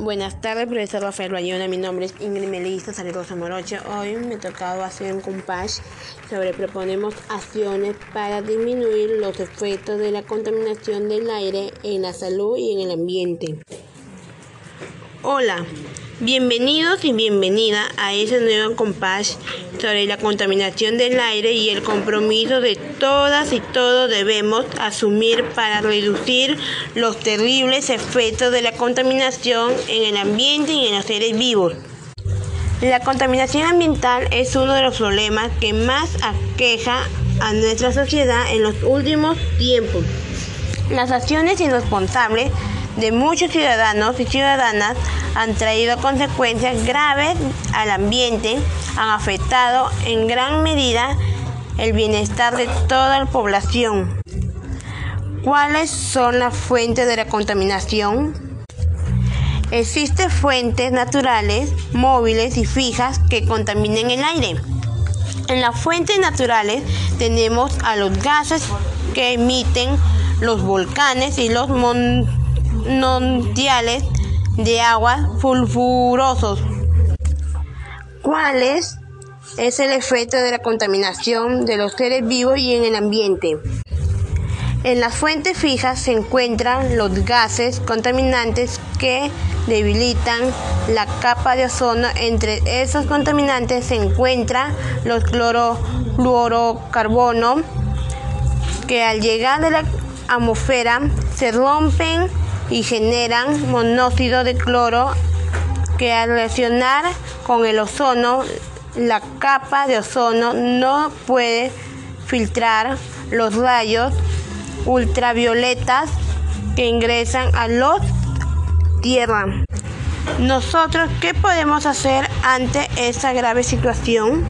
Buenas tardes, profesor Rafael Bayona. Mi nombre es Ingrid Melissa Salerosa Moroche. Hoy me ha tocado hacer un compás sobre proponemos acciones para disminuir los efectos de la contaminación del aire en la salud y en el ambiente. Hola, bienvenidos y bienvenida a este nuevo compás sobre la contaminación del aire y el compromiso de todas y todos debemos asumir para reducir los terribles efectos de la contaminación en el ambiente y en los seres vivos. La contaminación ambiental es uno de los problemas que más aqueja a nuestra sociedad en los últimos tiempos. Las acciones irresponsables de muchos ciudadanos y ciudadanas han traído consecuencias graves al ambiente, han afectado en gran medida el bienestar de toda la población. ¿Cuáles son las fuentes de la contaminación? Existen fuentes naturales, móviles y fijas que contaminen el aire. En las fuentes naturales tenemos a los gases que emiten los volcanes y los montes nontiales de agua sulfurosos. ¿Cuál es? el efecto de la contaminación de los seres vivos y en el ambiente? En las fuentes fijas se encuentran los gases contaminantes que debilitan la capa de ozono. Entre esos contaminantes se encuentran los clorofluorocarbonos que al llegar a la atmósfera se rompen y generan monóxido de cloro que al reaccionar con el ozono, la capa de ozono no puede filtrar los rayos ultravioletas que ingresan a los tierra. Nosotros, ¿qué podemos hacer ante esta grave situación?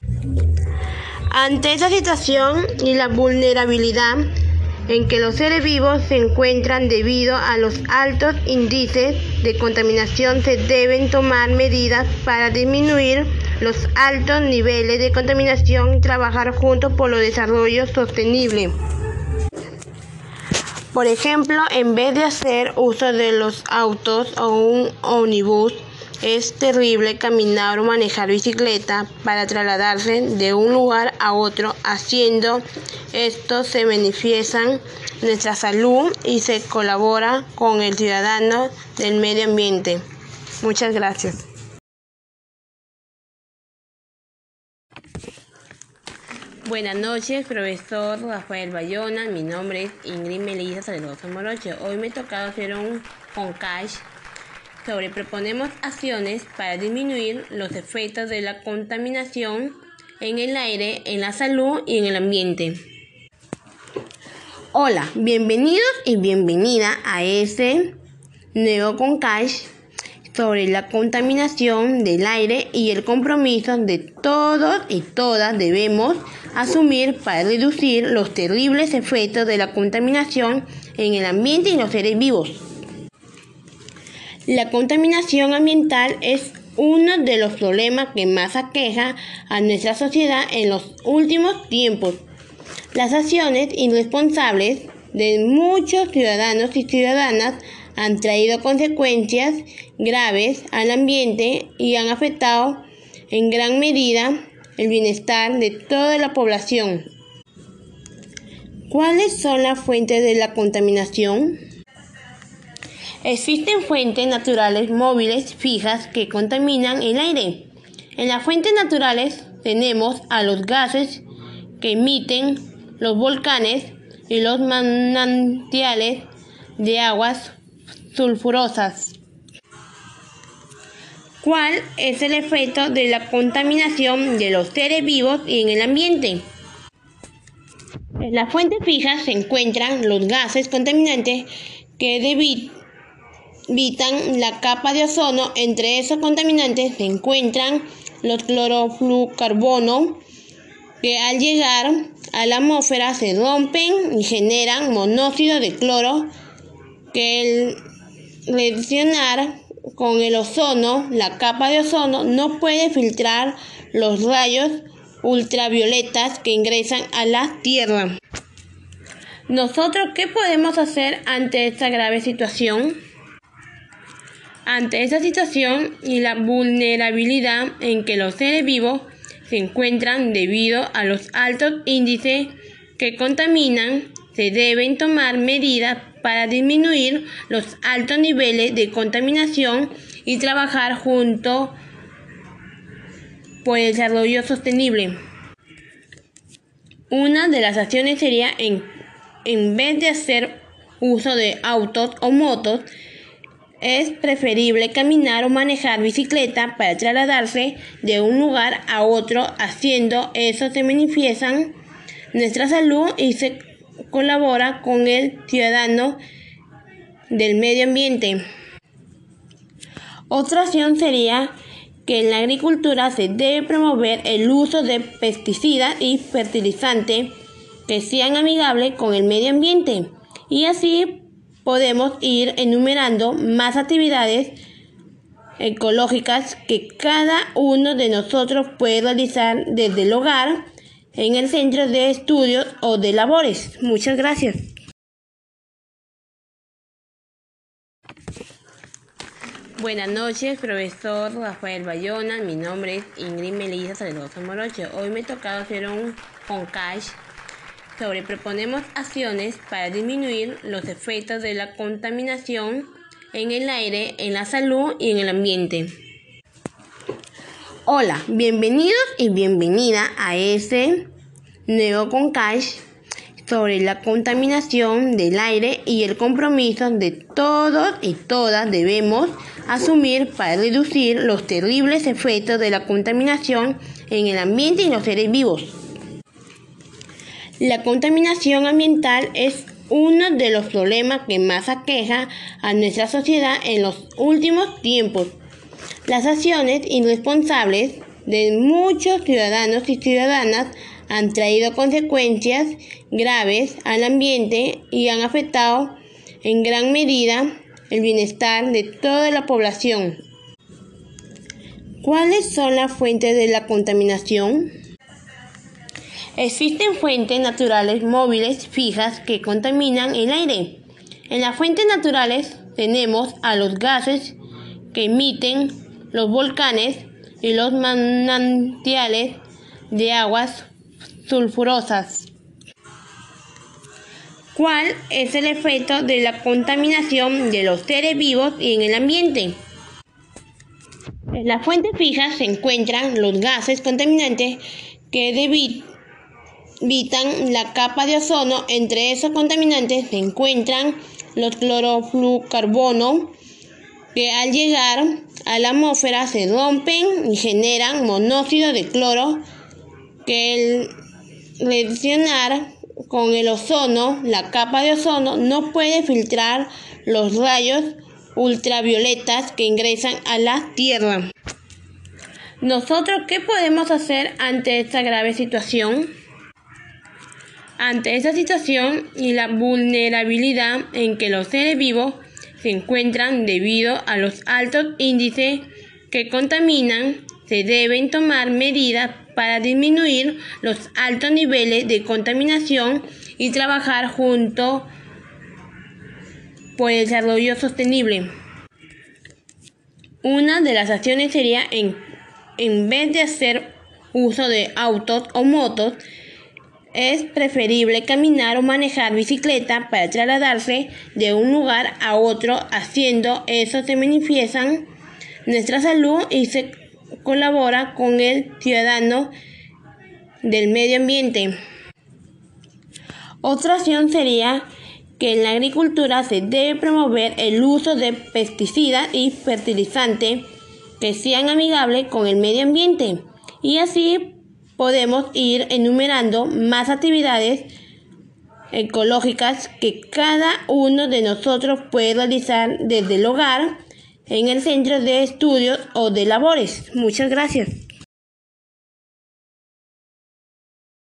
Ante esa situación y la vulnerabilidad en que los seres vivos se encuentran debido a los altos índices de contaminación se deben tomar medidas para disminuir los altos niveles de contaminación y trabajar juntos por el desarrollo sostenible. Por ejemplo, en vez de hacer uso de los autos o un ómnibus, es terrible caminar o manejar bicicleta para trasladarse de un lugar a otro. Haciendo esto se benefician nuestra salud y se colabora con el ciudadano del medio ambiente. Muchas gracias. Buenas noches, profesor Rafael Bayona. Mi nombre es Ingrid Melissa Salerosa Moroche. Hoy me ha tocado hacer un cash sobre proponemos acciones para disminuir los efectos de la contaminación en el aire, en la salud y en el ambiente. Hola, bienvenidos y bienvenida a este nuevo Concash sobre la contaminación del aire y el compromiso de todos y todas debemos asumir para reducir los terribles efectos de la contaminación en el ambiente y los seres vivos. La contaminación ambiental es uno de los problemas que más aqueja a nuestra sociedad en los últimos tiempos. Las acciones irresponsables de muchos ciudadanos y ciudadanas han traído consecuencias graves al ambiente y han afectado en gran medida el bienestar de toda la población. ¿Cuáles son las fuentes de la contaminación? Existen fuentes naturales móviles fijas que contaminan el aire. En las fuentes naturales tenemos a los gases que emiten los volcanes y los manantiales de aguas sulfurosas. ¿Cuál es el efecto de la contaminación de los seres vivos y en el ambiente? En las fuentes fijas se encuentran los gases contaminantes que evitan la capa de ozono. Entre esos contaminantes se encuentran los clorofluorocarbonos que al llegar a la atmósfera se rompen y generan monóxido de cloro que al reaccionar con el ozono, la capa de ozono no puede filtrar los rayos ultravioletas que ingresan a la Tierra. Nosotros, ¿qué podemos hacer ante esta grave situación? Ante esta situación y la vulnerabilidad en que los seres vivos se encuentran debido a los altos índices que contaminan, se deben tomar medidas para disminuir los altos niveles de contaminación y trabajar junto por el desarrollo sostenible. Una de las acciones sería en, en vez de hacer uso de autos o motos, es preferible caminar o manejar bicicleta para trasladarse de un lugar a otro. Haciendo eso se manifiestan nuestra salud y se colabora con el ciudadano del medio ambiente. Otra acción sería que en la agricultura se debe promover el uso de pesticidas y fertilizantes que sean amigables con el medio ambiente y así podemos ir enumerando más actividades ecológicas que cada uno de nosotros puede realizar desde el hogar, en el centro de estudios o de labores. Muchas gracias. Buenas noches, profesor Rafael Bayona. Mi nombre es Ingrid Melissa Salerosa Moroche. Hoy me ha tocado hacer un cash sobre proponemos acciones para disminuir los efectos de la contaminación en el aire, en la salud y en el ambiente. Hola, bienvenidos y bienvenida a este nuevo Concash sobre la contaminación del aire y el compromiso de todos y todas debemos asumir para reducir los terribles efectos de la contaminación en el ambiente y los seres vivos. La contaminación ambiental es uno de los problemas que más aqueja a nuestra sociedad en los últimos tiempos. Las acciones irresponsables de muchos ciudadanos y ciudadanas han traído consecuencias graves al ambiente y han afectado en gran medida el bienestar de toda la población. ¿Cuáles son las fuentes de la contaminación? Existen fuentes naturales móviles fijas que contaminan el aire. En las fuentes naturales tenemos a los gases que emiten los volcanes y los manantiales de aguas sulfurosas. ¿Cuál es el efecto de la contaminación de los seres vivos y en el ambiente? En las fuentes fijas se encuentran los gases contaminantes que habitan la capa de ozono. Entre esos contaminantes se encuentran los clorofluorcarbonos que al llegar a la atmósfera se rompen y generan monóxido de cloro que al reaccionar con el ozono, la capa de ozono no puede filtrar los rayos ultravioletas que ingresan a la Tierra. ¿Nosotros qué podemos hacer ante esta grave situación? Ante esta situación y la vulnerabilidad en que los seres vivos se encuentran debido a los altos índices que contaminan, se deben tomar medidas para disminuir los altos niveles de contaminación y trabajar junto por el desarrollo sostenible. Una de las acciones sería en, en vez de hacer uso de autos o motos, es preferible caminar o manejar bicicleta para trasladarse de un lugar a otro. Haciendo eso se manifiestan nuestra salud y se colabora con el ciudadano del medio ambiente. Otra acción sería que en la agricultura se debe promover el uso de pesticidas y fertilizantes que sean amigables con el medio ambiente y así podemos ir enumerando más actividades ecológicas que cada uno de nosotros puede realizar desde el hogar, en el centro de estudios o de labores. Muchas gracias.